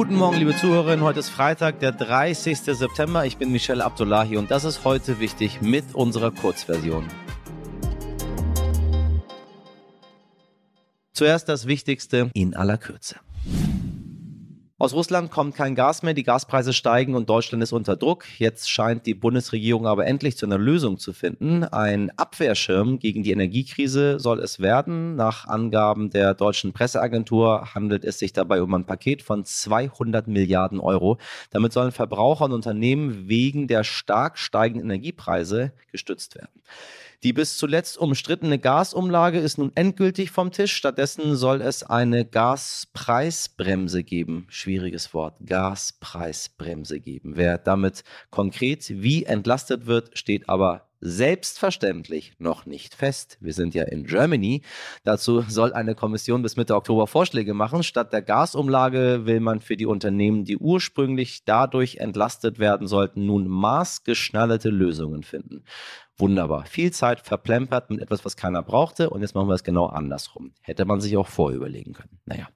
Guten Morgen, liebe Zuhörerinnen. Heute ist Freitag, der 30. September. Ich bin Michelle Abdullahi und das ist heute wichtig mit unserer Kurzversion. Zuerst das Wichtigste in aller Kürze. Aus Russland kommt kein Gas mehr, die Gaspreise steigen und Deutschland ist unter Druck. Jetzt scheint die Bundesregierung aber endlich zu einer Lösung zu finden. Ein Abwehrschirm gegen die Energiekrise soll es werden. Nach Angaben der deutschen Presseagentur handelt es sich dabei um ein Paket von 200 Milliarden Euro. Damit sollen Verbraucher und Unternehmen wegen der stark steigenden Energiepreise gestützt werden. Die bis zuletzt umstrittene Gasumlage ist nun endgültig vom Tisch. Stattdessen soll es eine Gaspreisbremse geben. Schwieriges Wort. Gaspreisbremse geben. Wer damit konkret wie entlastet wird, steht aber selbstverständlich noch nicht fest. Wir sind ja in Germany. Dazu soll eine Kommission bis Mitte Oktober Vorschläge machen. Statt der Gasumlage will man für die Unternehmen, die ursprünglich dadurch entlastet werden sollten, nun maßgeschneiderte Lösungen finden. Wunderbar. Viel Zeit verplempert mit etwas, was keiner brauchte und jetzt machen wir es genau andersrum. Hätte man sich auch vorüberlegen können. Naja.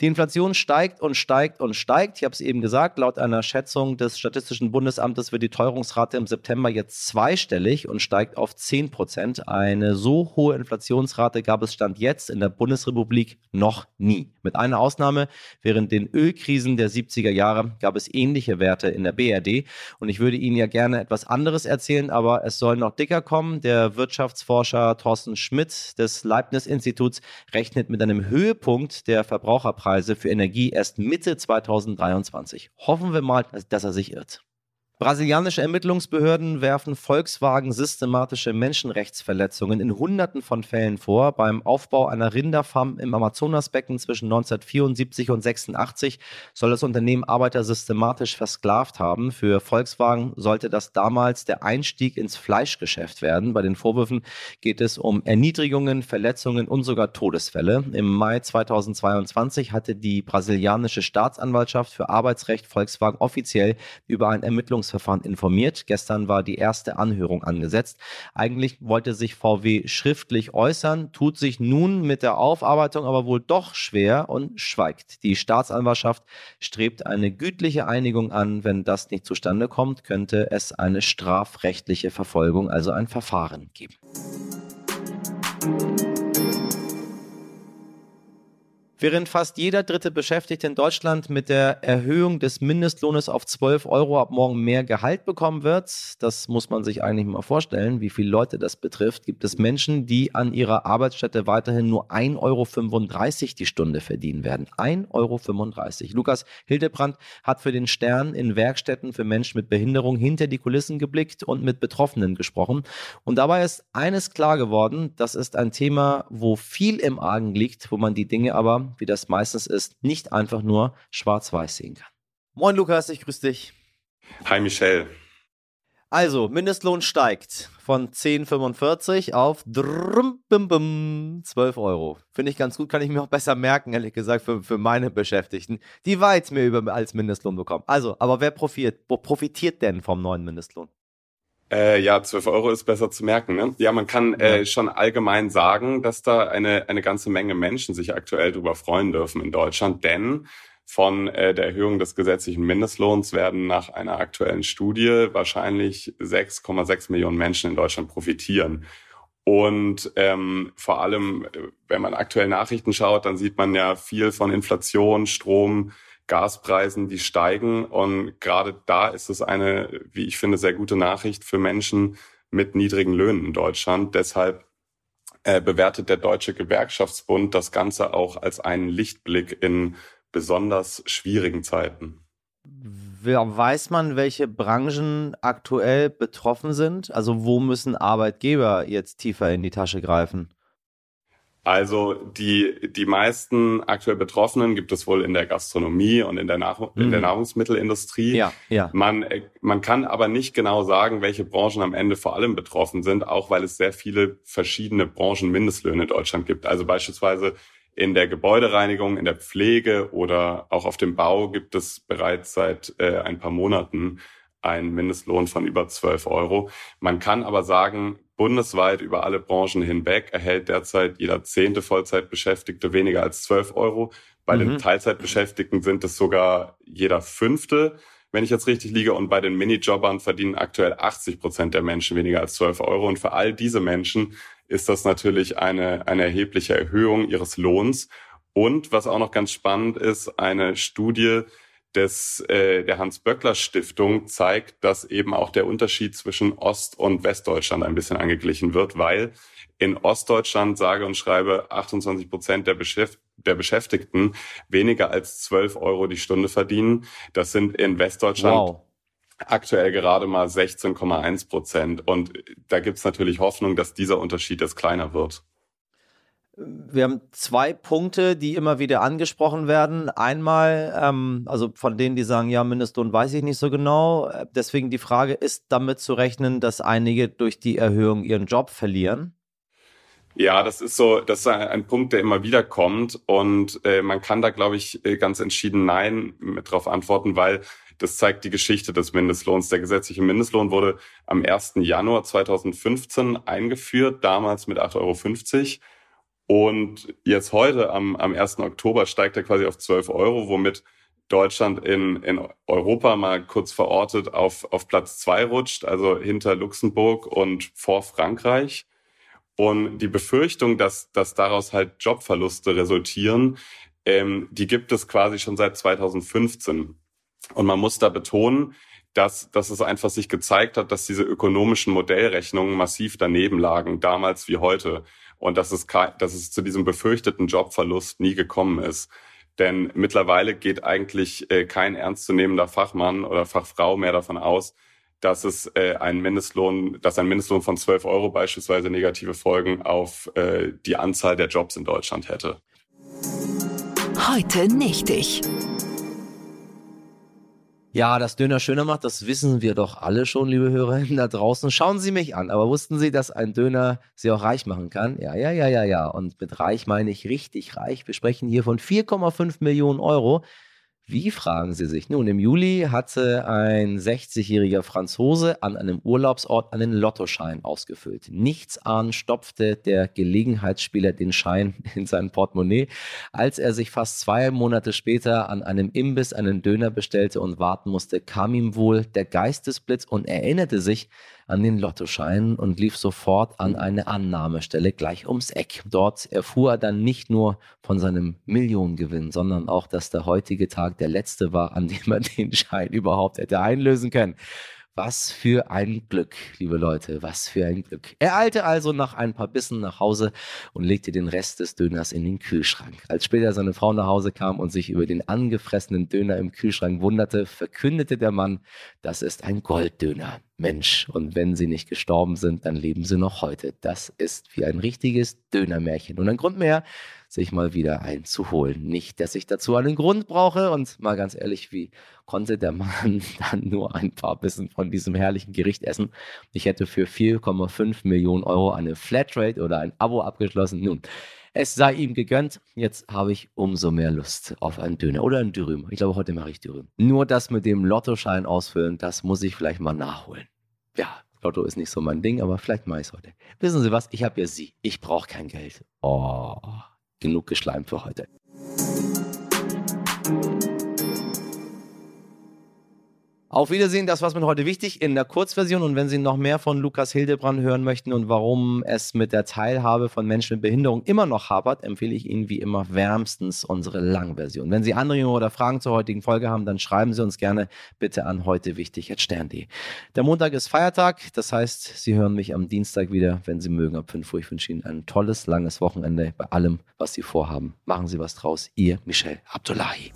Die Inflation steigt und steigt und steigt. Ich habe es eben gesagt, laut einer Schätzung des Statistischen Bundesamtes wird die Teuerungsrate im September jetzt zweistellig und steigt auf 10 Prozent. Eine so hohe Inflationsrate gab es Stand jetzt in der Bundesrepublik noch nie. Mit einer Ausnahme, während den Ölkrisen der 70er Jahre gab es ähnliche Werte in der BRD und ich würde Ihnen ja gerne etwas anderes erzählen, aber es soll noch dicker kommen. Der Wirtschaftsforscher Thorsten Schmidt des Leibniz-Instituts rechnet mit einem Höhepunkt der Verbraucherpreise für Energie erst Mitte 2023. Hoffen wir mal, dass er sich irrt. Brasilianische Ermittlungsbehörden werfen Volkswagen systematische Menschenrechtsverletzungen in Hunderten von Fällen vor. Beim Aufbau einer Rinderfarm im Amazonasbecken zwischen 1974 und 86 soll das Unternehmen Arbeiter systematisch versklavt haben. Für Volkswagen sollte das damals der Einstieg ins Fleischgeschäft werden. Bei den Vorwürfen geht es um Erniedrigungen, Verletzungen und sogar Todesfälle. Im Mai 2022 hatte die brasilianische Staatsanwaltschaft für Arbeitsrecht Volkswagen offiziell über ein Ermittlungs Verfahren informiert. Gestern war die erste Anhörung angesetzt. Eigentlich wollte sich VW schriftlich äußern, tut sich nun mit der Aufarbeitung aber wohl doch schwer und schweigt. Die Staatsanwaltschaft strebt eine gütliche Einigung an. Wenn das nicht zustande kommt, könnte es eine strafrechtliche Verfolgung, also ein Verfahren geben. Während fast jeder dritte Beschäftigte in Deutschland mit der Erhöhung des Mindestlohnes auf 12 Euro ab morgen mehr Gehalt bekommen wird, das muss man sich eigentlich mal vorstellen, wie viele Leute das betrifft, gibt es Menschen, die an ihrer Arbeitsstätte weiterhin nur 1,35 Euro die Stunde verdienen werden. 1,35 Euro. Lukas Hildebrand hat für den Stern in Werkstätten für Menschen mit Behinderung hinter die Kulissen geblickt und mit Betroffenen gesprochen. Und dabei ist eines klar geworden, das ist ein Thema, wo viel im Argen liegt, wo man die Dinge aber wie das meistens ist, nicht einfach nur schwarz-weiß sehen kann. Moin Lukas, ich grüße dich. Hi Michelle. Also, Mindestlohn steigt von 10,45 auf drüm, bim, bim, 12 Euro. Finde ich ganz gut, kann ich mir auch besser merken, ehrlich gesagt, für, für meine Beschäftigten, die weit mehr über als Mindestlohn bekommen. Also, aber wer profitiert, profitiert denn vom neuen Mindestlohn? Äh, ja, 12 Euro ist besser zu merken. Ne? Ja, man kann äh, schon allgemein sagen, dass da eine, eine ganze Menge Menschen sich aktuell darüber freuen dürfen in Deutschland, denn von äh, der Erhöhung des gesetzlichen Mindestlohns werden nach einer aktuellen Studie wahrscheinlich 6,6 Millionen Menschen in Deutschland profitieren. Und ähm, vor allem, äh, wenn man aktuell Nachrichten schaut, dann sieht man ja viel von Inflation, Strom, Gaspreisen, die steigen. Und gerade da ist es eine, wie ich finde, sehr gute Nachricht für Menschen mit niedrigen Löhnen in Deutschland. Deshalb äh, bewertet der Deutsche Gewerkschaftsbund das Ganze auch als einen Lichtblick in besonders schwierigen Zeiten. Weiß man, welche Branchen aktuell betroffen sind? Also wo müssen Arbeitgeber jetzt tiefer in die Tasche greifen? Also die, die meisten aktuell Betroffenen gibt es wohl in der Gastronomie und in der, Nahr mhm. in der mhm. Nahrungsmittelindustrie. Ja, ja. Man, äh, man kann aber nicht genau sagen, welche Branchen am Ende vor allem betroffen sind, auch weil es sehr viele verschiedene Branchenmindestlöhne in Deutschland gibt. Also beispielsweise in der Gebäudereinigung, in der Pflege oder auch auf dem Bau gibt es bereits seit äh, ein paar Monaten einen Mindestlohn von über 12 Euro. Man kann aber sagen, bundesweit über alle Branchen hinweg erhält derzeit jeder zehnte Vollzeitbeschäftigte weniger als 12 Euro. Bei mhm. den Teilzeitbeschäftigten sind es sogar jeder fünfte, wenn ich jetzt richtig liege. Und bei den Minijobbern verdienen aktuell 80 Prozent der Menschen weniger als 12 Euro. Und für all diese Menschen ist das natürlich eine, eine erhebliche Erhöhung ihres Lohns. Und was auch noch ganz spannend ist, eine Studie des, äh, der Hans-Böckler-Stiftung zeigt, dass eben auch der Unterschied zwischen Ost- und Westdeutschland ein bisschen angeglichen wird, weil in Ostdeutschland sage und schreibe 28 Prozent der, Beschäft der Beschäftigten weniger als 12 Euro die Stunde verdienen. Das sind in Westdeutschland wow. aktuell gerade mal 16,1 Prozent. Und da gibt's natürlich Hoffnung, dass dieser Unterschied jetzt kleiner wird. Wir haben zwei Punkte, die immer wieder angesprochen werden. Einmal, ähm, also von denen, die sagen, ja, Mindestlohn weiß ich nicht so genau. Deswegen die Frage, ist damit zu rechnen, dass einige durch die Erhöhung ihren Job verlieren? Ja, das ist so, das ist ein Punkt, der immer wieder kommt und äh, man kann da, glaube ich, äh, ganz entschieden Nein mit drauf antworten, weil das zeigt die Geschichte des Mindestlohns. Der gesetzliche Mindestlohn wurde am 1. Januar 2015 eingeführt, damals mit 8,50 Euro. Und jetzt heute, am, am 1. Oktober, steigt er quasi auf 12 Euro, womit Deutschland in, in Europa mal kurz verortet auf, auf Platz zwei rutscht, also hinter Luxemburg und vor Frankreich. Und die Befürchtung, dass, dass daraus halt Jobverluste resultieren, ähm, die gibt es quasi schon seit 2015. Und man muss da betonen, dass, dass es einfach sich gezeigt hat, dass diese ökonomischen Modellrechnungen massiv daneben lagen, damals wie heute. Und dass es, dass es zu diesem befürchteten Jobverlust nie gekommen ist. Denn mittlerweile geht eigentlich äh, kein ernstzunehmender Fachmann oder Fachfrau mehr davon aus, dass es äh, ein Mindestlohn, dass ein Mindestlohn von 12 Euro beispielsweise negative Folgen auf äh, die Anzahl der Jobs in Deutschland hätte. Heute nicht ich. Ja, dass Döner schöner macht, das wissen wir doch alle schon, liebe Hörerinnen da draußen. Schauen Sie mich an. Aber wussten Sie, dass ein Döner Sie auch reich machen kann? Ja, ja, ja, ja, ja. Und mit reich meine ich richtig reich. Wir sprechen hier von 4,5 Millionen Euro. Wie fragen Sie sich? Nun, im Juli hatte ein 60-jähriger Franzose an einem Urlaubsort einen Lottoschein ausgefüllt. Nichts ahnen stopfte der Gelegenheitsspieler den Schein in sein Portemonnaie, als er sich fast zwei Monate später an einem Imbiss einen Döner bestellte und warten musste, kam ihm wohl der Geistesblitz und erinnerte sich an den Lottoschein und lief sofort an eine Annahmestelle gleich ums Eck. Dort erfuhr er dann nicht nur von seinem Millionengewinn, sondern auch, dass der heutige Tag der letzte war, an dem er den Schein überhaupt hätte einlösen können. Was für ein Glück, liebe Leute, was für ein Glück. Er eilte also nach ein paar Bissen nach Hause und legte den Rest des Döners in den Kühlschrank. Als später seine Frau nach Hause kam und sich über den angefressenen Döner im Kühlschrank wunderte, verkündete der Mann, das ist ein Golddöner. Mensch, und wenn sie nicht gestorben sind, dann leben sie noch heute. Das ist wie ein richtiges Dönermärchen. Und ein Grund mehr, sich mal wieder einzuholen. Nicht, dass ich dazu einen Grund brauche und mal ganz ehrlich, wie konnte der Mann dann nur ein paar Bissen von diesem herrlichen Gericht essen? Ich hätte für 4,5 Millionen Euro eine Flatrate oder ein Abo abgeschlossen. Nun, es sei ihm gegönnt. Jetzt habe ich umso mehr Lust auf einen Döner oder einen Dürüm. Ich glaube, heute mache ich Dürüm. Nur das mit dem Lottoschein ausfüllen, das muss ich vielleicht mal nachholen. Ja, Lotto ist nicht so mein Ding, aber vielleicht mache ich es heute. Wissen Sie was? Ich habe ja Sie. Ich brauche kein Geld. Oh genug geschleimt für heute. Auf Wiedersehen, das war's mit heute wichtig in der Kurzversion. Und wenn Sie noch mehr von Lukas Hildebrand hören möchten und warum es mit der Teilhabe von Menschen mit Behinderung immer noch hapert, empfehle ich Ihnen wie immer wärmstens unsere Langversion. Wenn Sie Anregungen oder Fragen zur heutigen Folge haben, dann schreiben Sie uns gerne bitte an heute wichtig stern.de. Der Montag ist Feiertag, das heißt, Sie hören mich am Dienstag wieder, wenn Sie mögen, ab 5 Uhr. Ich wünsche Ihnen ein tolles, langes Wochenende bei allem, was Sie vorhaben. Machen Sie was draus. Ihr Michel Abdullahi.